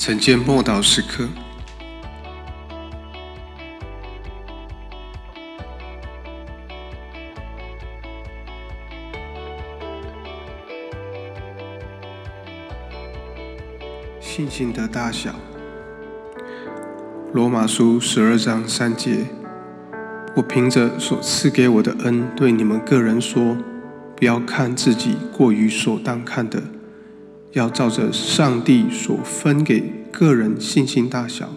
晨间默祷时刻，信心的大小。罗马书十二章三节，我凭着所赐给我的恩，对你们个人说，不要看自己过于所当看的。要照着上帝所分给个人信心大小，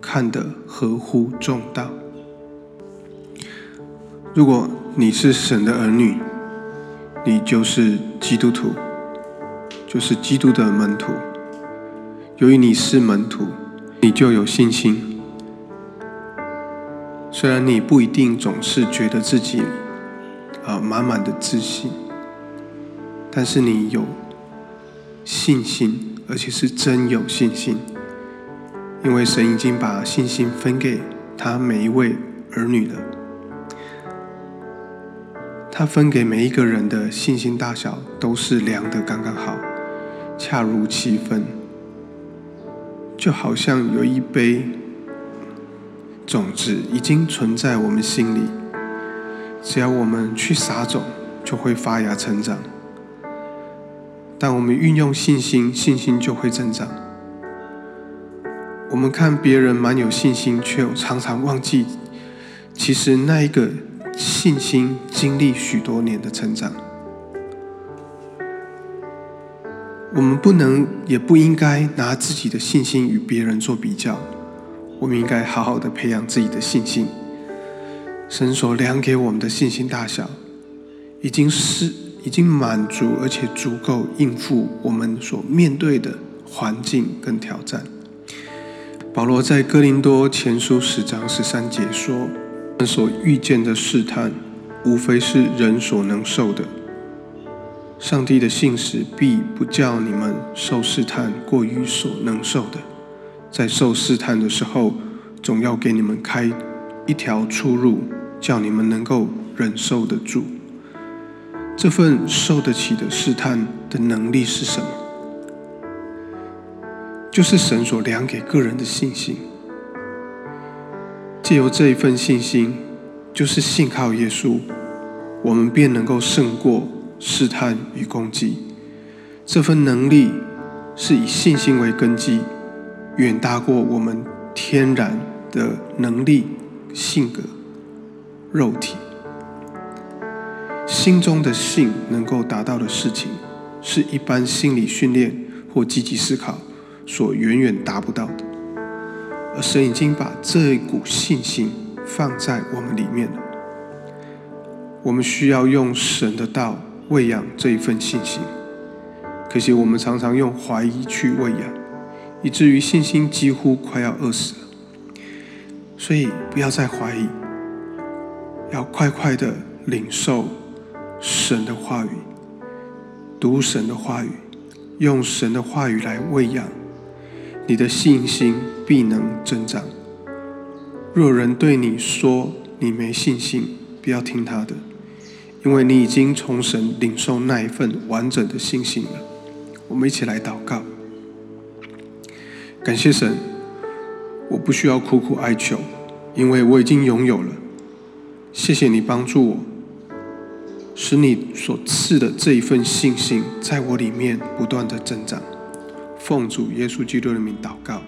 看得合乎重道。如果你是神的儿女，你就是基督徒，就是基督的门徒。由于你是门徒，你就有信心。虽然你不一定总是觉得自己啊满满的自信，但是你有。信心，而且是真有信心，因为神已经把信心分给他每一位儿女了。他分给每一个人的信心大小都是量的刚刚好，恰如其分，就好像有一杯种子已经存在我们心里，只要我们去撒种，就会发芽成长。当我们运用信心，信心就会增长。我们看别人蛮有信心，却又常常忘记，其实那一个信心经历许多年的成长。我们不能，也不应该拿自己的信心与别人做比较。我们应该好好的培养自己的信心。神所量给我们的信心大小，已经是。已经满足，而且足够应付我们所面对的环境跟挑战。保罗在哥林多前书十章十三节说：“们所遇见的试探，无非是人所能受的。上帝的信使必不叫你们受试探过于所能受的，在受试探的时候，总要给你们开一条出路，叫你们能够忍受得住。”这份受得起的试探的能力是什么？就是神所量给个人的信心。借由这一份信心，就是信靠耶稣，我们便能够胜过试探与攻击。这份能力是以信心为根基，远大过我们天然的能力、性格、肉体。心中的信能够达到的事情，是一般心理训练或积极思考所远远达不到的。而神已经把这一股信心放在我们里面了。我们需要用神的道喂养这一份信心。可惜我们常常用怀疑去喂养，以至于信心几乎快要饿死了。所以不要再怀疑，要快快的领受。神的话语，读神的话语，用神的话语来喂养你的信心，必能增长。若人对你说你没信心，不要听他的，因为你已经从神领受那一份完整的信心了。我们一起来祷告，感谢神，我不需要苦苦哀求，因为我已经拥有了。谢谢你帮助我。使你所赐的这一份信心，在我里面不断的增长。奉主耶稣基督的名祷告。